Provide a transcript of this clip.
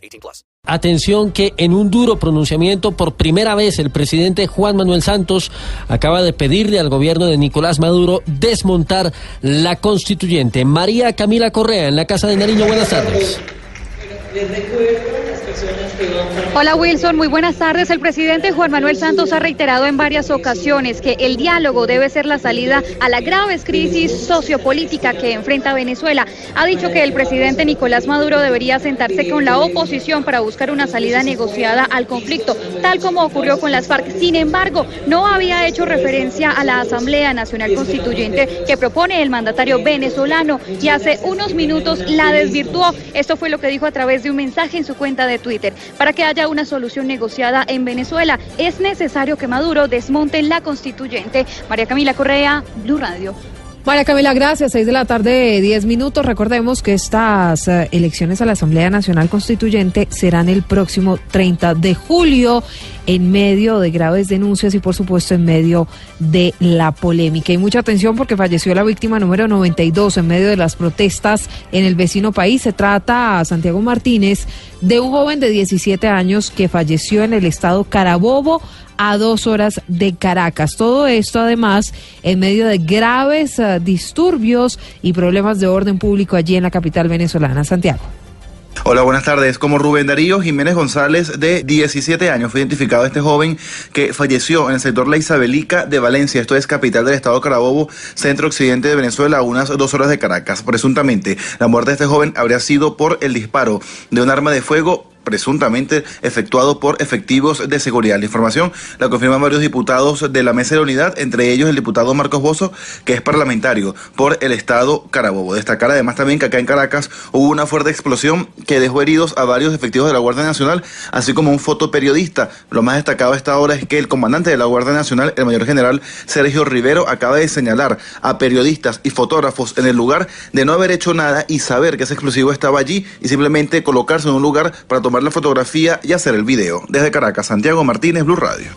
18 plus. Atención que en un duro pronunciamiento por primera vez el presidente Juan Manuel Santos acaba de pedirle al gobierno de Nicolás Maduro desmontar la constituyente. María Camila Correa en la Casa de Nariño. Buenas tardes. Les recuerdo Hola Wilson, muy buenas tardes. El presidente Juan Manuel Santos ha reiterado en varias ocasiones que el diálogo debe ser la salida a la grave crisis sociopolítica que enfrenta Venezuela. Ha dicho que el presidente Nicolás Maduro debería sentarse con la oposición para buscar una salida negociada al conflicto, tal como ocurrió con las FARC. Sin embargo, no había hecho referencia a la Asamblea Nacional Constituyente que propone el mandatario venezolano y hace unos minutos la desvirtuó. Esto fue lo que dijo a través de un mensaje en su cuenta de Twitter. Para que haya una solución negociada en Venezuela. Es necesario que Maduro desmonte la constituyente. María Camila Correa, Blue Radio. María Camila, gracias. Seis de la tarde, diez minutos. Recordemos que estas eh, elecciones a la Asamblea Nacional Constituyente serán el próximo 30 de julio, en medio de graves denuncias y, por supuesto, en medio de la polémica. Y mucha atención porque falleció la víctima número 92 en medio de las protestas en el vecino país. Se trata, a Santiago Martínez, de un joven de 17 años que falleció en el estado Carabobo a dos horas de Caracas. Todo esto además en medio de graves uh, disturbios y problemas de orden público allí en la capital venezolana, Santiago. Hola, buenas tardes. Como Rubén Darío Jiménez González, de 17 años, fue identificado este joven que falleció en el sector La Isabelica de Valencia, esto es capital del estado Carabobo, centro occidente de Venezuela, a unas dos horas de Caracas. Presuntamente, la muerte de este joven habría sido por el disparo de un arma de fuego presuntamente efectuado por efectivos de seguridad. La información la confirman varios diputados de la mesa de la unidad, entre ellos el diputado Marcos Bozo, que es parlamentario por el estado Carabobo. Destacar además también que acá en Caracas hubo una fuerte explosión que dejó heridos a varios efectivos de la Guardia Nacional, así como un fotoperiodista. Lo más destacado a esta hora es que el comandante de la Guardia Nacional, el mayor general Sergio Rivero, acaba de señalar a periodistas y fotógrafos en el lugar de no haber hecho nada y saber que ese explosivo estaba allí y simplemente colocarse en un lugar para tomar tomar la fotografía y hacer el video. Desde Caracas, Santiago Martínez, Blue Radio.